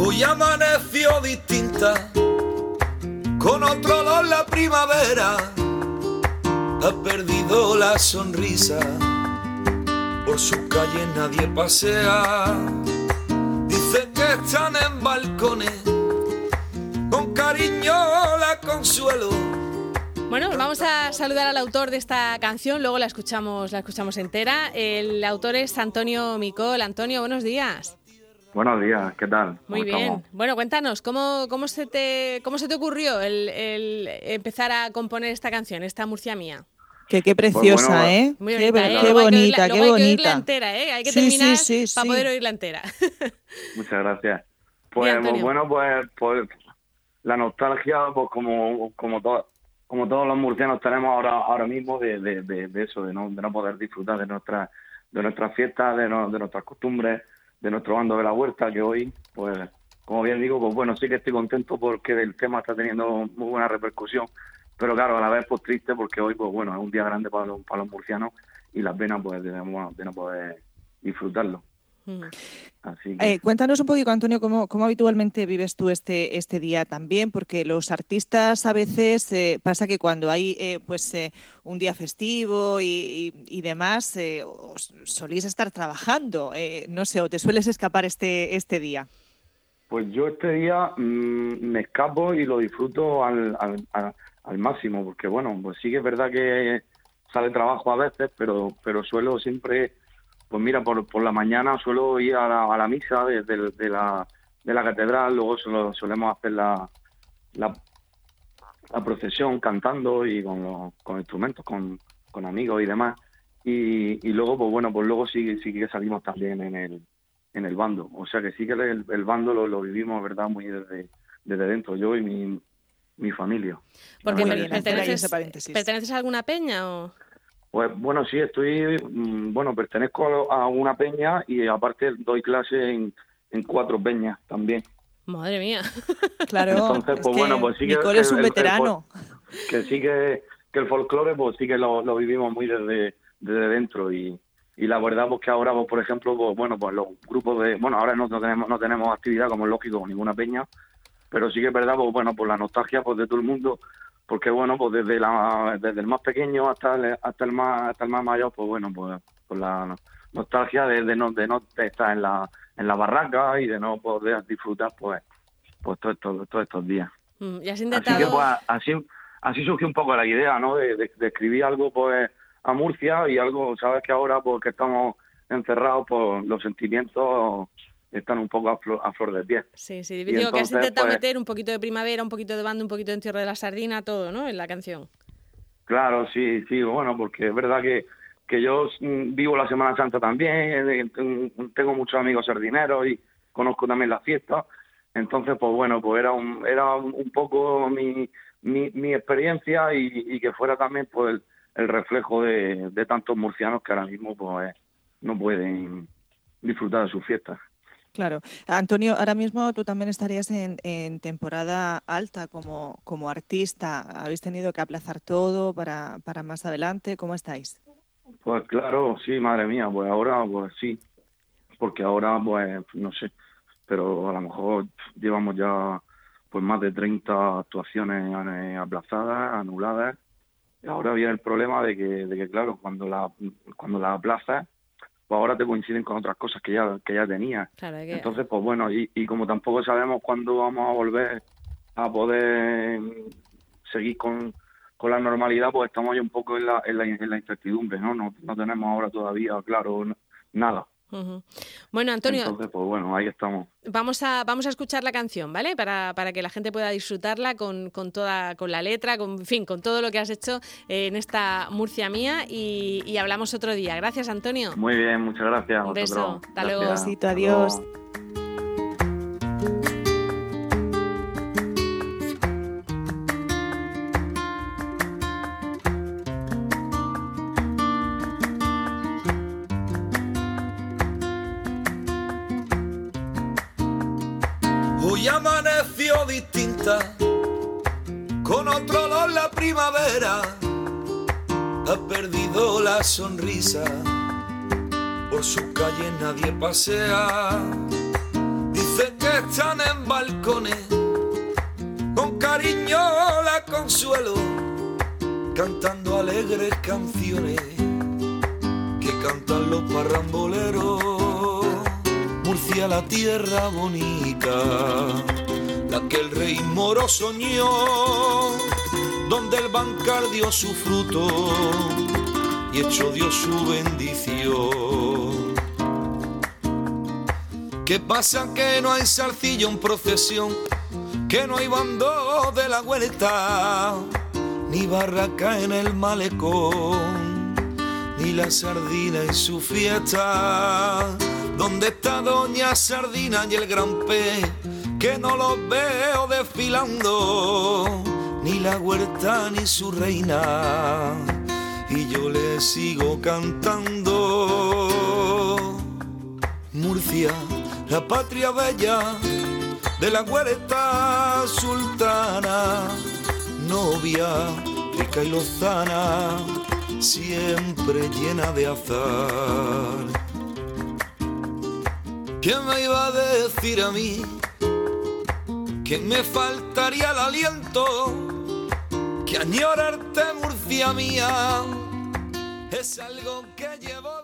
Hoy amaneció distinta, con otro olor la primavera, ha perdido la sonrisa, por sus calles nadie pasea, dice que están en balcones, con cariño la consuelo. Bueno, vamos a saludar al autor de esta canción, luego la escuchamos, la escuchamos entera. El autor es Antonio Micol. Antonio, buenos días. Buenos días, ¿qué tal? Muy bien. Bueno, cuéntanos, ¿cómo, cómo, se, te, cómo se te ocurrió el, empezar a componer esta canción, esta Murcia mía? Que qué preciosa, pues ¿eh? Muy qué, bonita, qué bonita, hay que qué bonita. oírla entera, ¿eh? Hay que terminar para poder oírla entera. Muchas gracias. Pues, pues bueno, pues, pues, la nostalgia, pues como, como todo como todos los murcianos tenemos ahora ahora mismo de, de, eso, de no, de no poder disfrutar de nuestra de nuestras fiestas, de, de nuestras costumbres, de nuestro bando de la huerta, que hoy, pues, como bien digo, pues bueno, sí que estoy contento porque el tema está teniendo muy buena repercusión, pero claro, a la vez pues triste porque hoy, pues bueno, es un día grande para los, para los murcianos y las venas pues de, de no poder disfrutarlo. Eh, cuéntanos un poquito, Antonio, cómo, cómo, habitualmente vives tú este, este día también, porque los artistas a veces eh, pasa que cuando hay eh, pues un día festivo y, demás, solís estar trabajando, no sé, o te sueles escapar este, este día. Pues yo este día mm, me escapo y lo disfruto al, al, al, máximo, porque bueno, pues sí que es verdad que sale trabajo a veces, pero, pero suelo siempre pues mira, por, por la mañana suelo ir a la, a la misa de, de, la, de la catedral, luego solemos hacer la, la, procesión cantando y con, con instrumentos, con, con amigos y demás. Y, y luego, pues bueno, pues luego sí, sí que salimos también en el, en el bando. O sea que sí que el, el bando lo, lo, vivimos, ¿verdad? Muy desde, desde dentro, yo y mi, mi familia. Porque perteneces, ¿perteneces a alguna peña o...? Pues bueno, sí, estoy, mm, bueno, pertenezco a una peña y aparte doy clase en, en cuatro peñas también. Madre mía. Claro. Entonces, pues bueno, pues sí que. Nicole es un veterano. que sí que, que, el folclore, pues sí que lo, lo vivimos muy desde, desde dentro y, y la verdad pues que ahora pues, por ejemplo pues, bueno pues los grupos de bueno ahora no, tenemos no tenemos actividad como es lógico ninguna peña pero sí que es verdad pues bueno por la nostalgia pues de todo el mundo porque bueno, pues desde la desde el más pequeño hasta el, hasta el más hasta el más mayor, pues bueno, pues por la nostalgia de, de, no de no estar en la en la barraca y de no poder disfrutar pues pues todos estos todos estos días. Mm, ¿Y has intentado... Así que pues así así surgió un poco la idea, ¿no? De, de, escribir algo pues a Murcia y algo, sabes que ahora pues que estamos encerrados por los sentimientos están un poco a flor, a flor de pie. Sí, sí, digo que has intentado pues meter un poquito de primavera, un poquito de banda, un poquito de entierro de la sardina, todo, ¿no? En la canción. Claro, sí, sí, bueno, porque es verdad que, que yo mm, vivo la Semana Santa también, eh, tengo muchos amigos sardineros y conozco también las fiestas, entonces, pues bueno, pues era un, era un poco mi, mi, mi experiencia y, que fuera también pues el, reflejo de, de tantos murcianos que ahora mismo pues no pueden disfrutar de sus fiestas. Claro. Antonio, ahora mismo tú también estarías en, en, temporada alta como, como artista. ¿Habéis tenido que aplazar todo para, para más adelante? ¿Cómo estáis? Pues claro, sí, madre mía, pues ahora pues sí, porque ahora pues no sé, pero a lo mejor llevamos ya pues más de 30 actuaciones aplazadas, anuladas. Ahora viene el problema de que, de que claro, cuando la cuando la aplazas pues ahora te coinciden con otras cosas que ya que ya tenía. Entonces, pues bueno, y, y como tampoco sabemos cuándo vamos a volver a poder seguir con, con la normalidad, pues estamos ahí un poco en la, en la, en la incertidumbre, ¿no? ¿no? No tenemos ahora todavía, claro, nada. Bueno, Antonio. Entonces, pues bueno, ahí estamos. Vamos a, vamos a escuchar la canción, ¿vale? Para, para que la gente pueda disfrutarla con, con, toda, con la letra, con, fin, con todo lo que has hecho en esta Murcia mía y, hablamos otro día. Gracias, Antonio. Muy bien, muchas gracias. Un beso. Hasta luego. Un besito, adiós. Amaneció distinta, con otro olor la primavera, ha perdido la sonrisa, por sus calles nadie pasea, dice dulces que están en balcones, con cariño la consuelo, cantando alegres canciones que cantan los parramboleros. Murcia la tierra bonita, la que el rey moro soñó, donde el bancar dio su fruto y hecho Dios su bendición. ¿Qué pasa que no hay salcillo en procesión? Que no hay bando de la huerta, ni barraca en el malecón, ni la sardina en su fiesta. ¿Dónde está Doña Sardina y el gran pez? Que no los veo desfilando, ni la huerta ni su reina y yo le sigo cantando. Murcia, la patria bella de la huerta sultana, novia rica y lozana, siempre llena de azar. ¿Quién me iba a decir a mí que me faltaría el aliento? que añorarte Murcia mía es algo que llevo